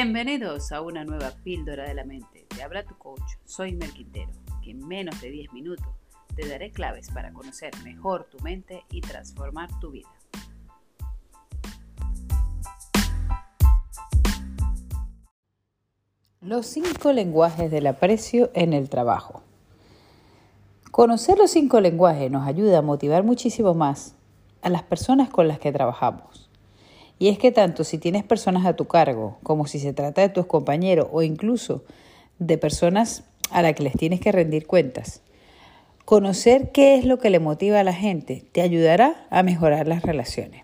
Bienvenidos a una nueva píldora de la mente. Te habla tu coach, soy Mel Quintero, que en menos de 10 minutos te daré claves para conocer mejor tu mente y transformar tu vida. Los cinco lenguajes del aprecio en el trabajo. Conocer los cinco lenguajes nos ayuda a motivar muchísimo más a las personas con las que trabajamos. Y es que tanto si tienes personas a tu cargo, como si se trata de tus compañeros o incluso de personas a las que les tienes que rendir cuentas, conocer qué es lo que le motiva a la gente te ayudará a mejorar las relaciones.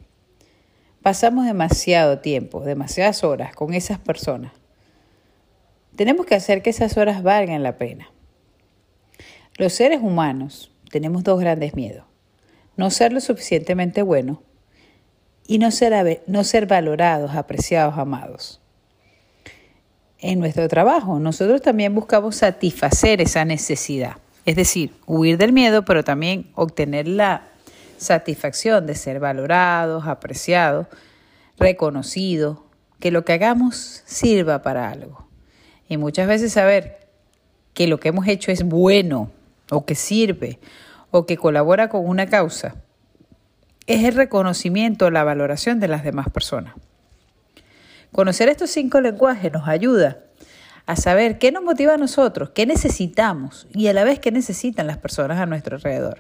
Pasamos demasiado tiempo, demasiadas horas con esas personas. Tenemos que hacer que esas horas valgan la pena. Los seres humanos tenemos dos grandes miedos. No ser lo suficientemente buenos y no ser, no ser valorados, apreciados, amados. En nuestro trabajo, nosotros también buscamos satisfacer esa necesidad, es decir, huir del miedo, pero también obtener la satisfacción de ser valorados, apreciados, reconocidos, que lo que hagamos sirva para algo. Y muchas veces saber que lo que hemos hecho es bueno o que sirve o que colabora con una causa es el reconocimiento, la valoración de las demás personas. Conocer estos cinco lenguajes nos ayuda a saber qué nos motiva a nosotros, qué necesitamos y a la vez qué necesitan las personas a nuestro alrededor.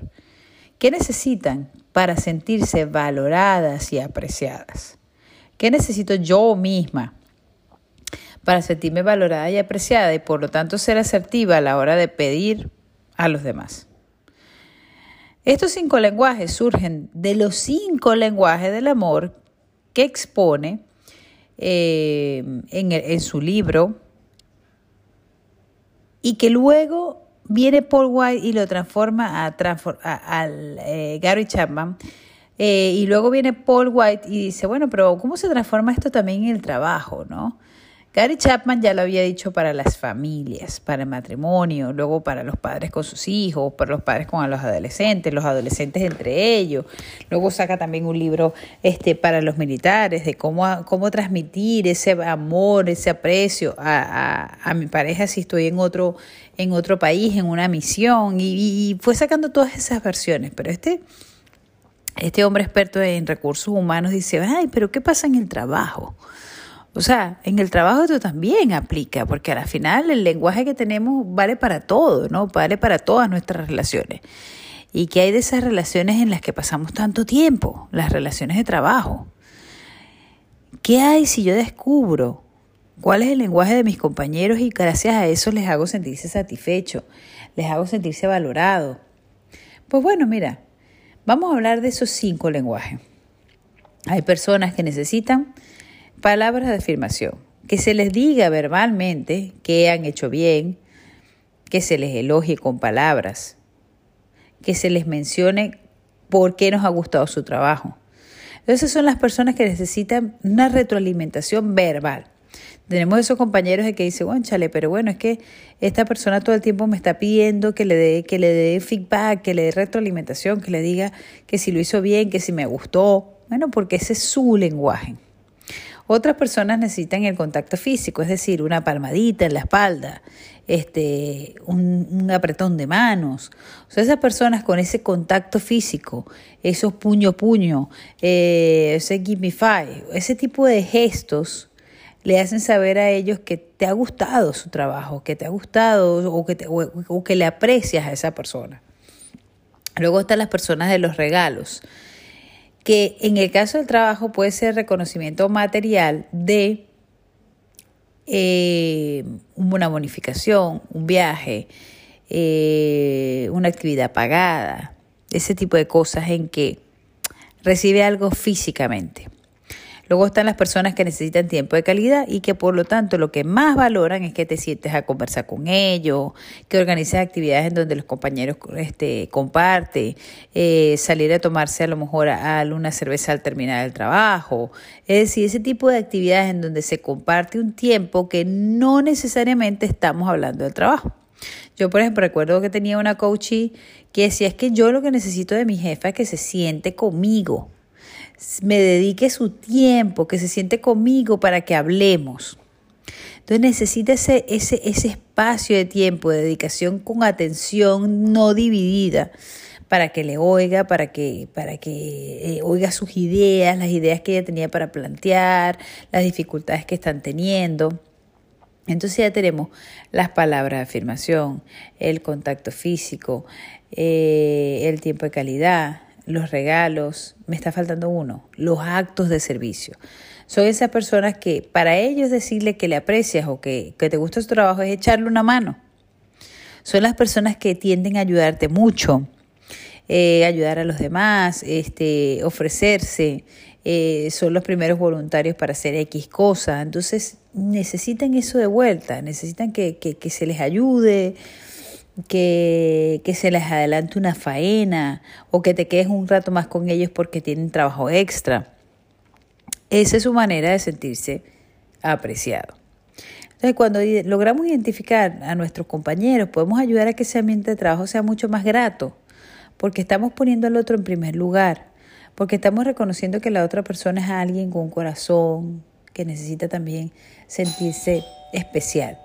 ¿Qué necesitan para sentirse valoradas y apreciadas? ¿Qué necesito yo misma para sentirme valorada y apreciada y por lo tanto ser asertiva a la hora de pedir a los demás? Estos cinco lenguajes surgen de los cinco lenguajes del amor que expone eh, en, su libro y que luego viene Paul White y lo transforma a, eh, Gary Chapman. Eh, y luego viene Paul White y dice, bueno, pero ¿cómo se transforma esto también en el trabajo, no? Gary Chapman ya lo había dicho para las familias, para el matrimonio, luego para los padres con sus hijos, para los padres con los adolescentes, los adolescentes entre ellos. Luego saca también un libro este, para los militares de cómo, cómo transmitir ese amor, ese aprecio a, a, mi pareja si estoy en otro, en otro país, en una misión. Y, y fue sacando todas esas versiones. Pero este, este hombre experto en recursos humanos dice, ay, pero ¿qué pasa en el trabajo? O sea, en el trabajo esto también aplica, porque al final el lenguaje que tenemos vale para todo, ¿no? Vale para todas nuestras relaciones. ¿Y qué hay de esas relaciones en las que pasamos tanto tiempo? Las relaciones de trabajo. ¿Qué hay si yo descubro cuál es el lenguaje de mis compañeros y gracias a eso les hago sentirse satisfechos, les hago sentirse valorados? Pues bueno, mira, vamos a hablar de esos cinco lenguajes. Hay personas que necesitan palabras de afirmación, que se les diga verbalmente que han hecho bien, que se les elogie con palabras, que se les mencione por qué nos ha gustado su trabajo. Esas son las personas que necesitan una retroalimentación verbal. Tenemos esos compañeros de que dicen, bueno, chale, pero bueno, es que esta persona todo el tiempo me está pidiendo que le dé, que le dé feedback, que le dé retroalimentación, que le diga que si lo hizo bien, que si me gustó. Bueno, porque ese es su lenguaje. Otras personas necesitan el contacto físico, es decir, una palmadita en la espalda, este, un, apretón de manos. O sea, esas personas con ese contacto físico, esos puño puño, eh, ese give me five, ese tipo de gestos le hacen saber a ellos que te ha gustado su trabajo, que te ha gustado o que, o que le aprecias a esa persona. Luego están las personas de los regalos que en el caso del trabajo puede ser reconocimiento material de eh, una bonificación, un viaje, eh, una actividad pagada, ese tipo de cosas en que recibe algo físicamente. Luego están las personas que necesitan tiempo de calidad y que por lo tanto lo que más valoran es que te sientes a conversar con ellos, que organices actividades en donde los compañeros este, comparten, eh, salir a tomarse a lo mejor a, una cerveza al terminar el trabajo. Es decir, ese tipo de actividades en donde se comparte un tiempo que no necesariamente estamos hablando del trabajo. Yo, por ejemplo, recuerdo que tenía una coachee que decía, es que yo lo que necesito de mi jefa es que se siente conmigo, me dedique su tiempo, que se siente conmigo para que hablemos. Entonces necesita ese, ese, ese espacio de tiempo, de dedicación con atención no dividida para que le oiga, para que, para que eh, oiga sus ideas, las ideas que ella tenía para plantear, las dificultades que están teniendo. Entonces ya tenemos las palabras de afirmación, el contacto físico, eh, el tiempo de calidad, los regalos, me está faltando uno, los actos de servicio. Son esas personas que para ellos decirle que le aprecias o que, que te gusta su trabajo es echarle una mano. Son las personas que tienden a ayudarte mucho, eh, ayudar a los demás, este, ofrecerse, eh, son los primeros voluntarios para hacer X cosas. Entonces necesitan eso de vuelta, necesitan que, que, se les ayude, que, que, se les adelante una faena o que te quedes un rato más con ellos porque tienen trabajo extra. Esa es su manera de sentirse apreciado. Entonces, cuando logramos identificar a nuestros compañeros, podemos ayudar a que ese ambiente de trabajo sea mucho más grato, porque estamos poniendo al otro en primer lugar, porque estamos reconociendo que la otra persona es alguien con un corazón, que necesita también sentirse especial.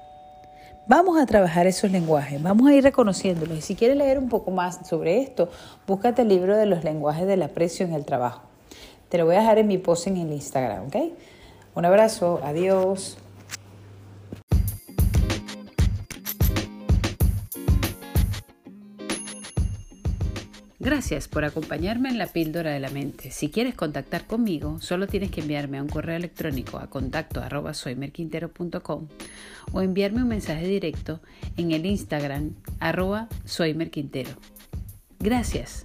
Vamos a trabajar esos lenguajes, vamos a ir reconociéndolos. Y si quieres leer un poco más sobre esto, búscate el libro de los lenguajes del aprecio en el trabajo. Te lo voy a dejar en mi post en el Instagram, ¿ok? Un abrazo, adiós. Gracias por acompañarme en la píldora de la mente. Si quieres contactar conmigo, solo tienes que enviarme un correo electrónico a contacto arroba o enviarme un mensaje directo en el Instagram arroba soymerquintero. Gracias.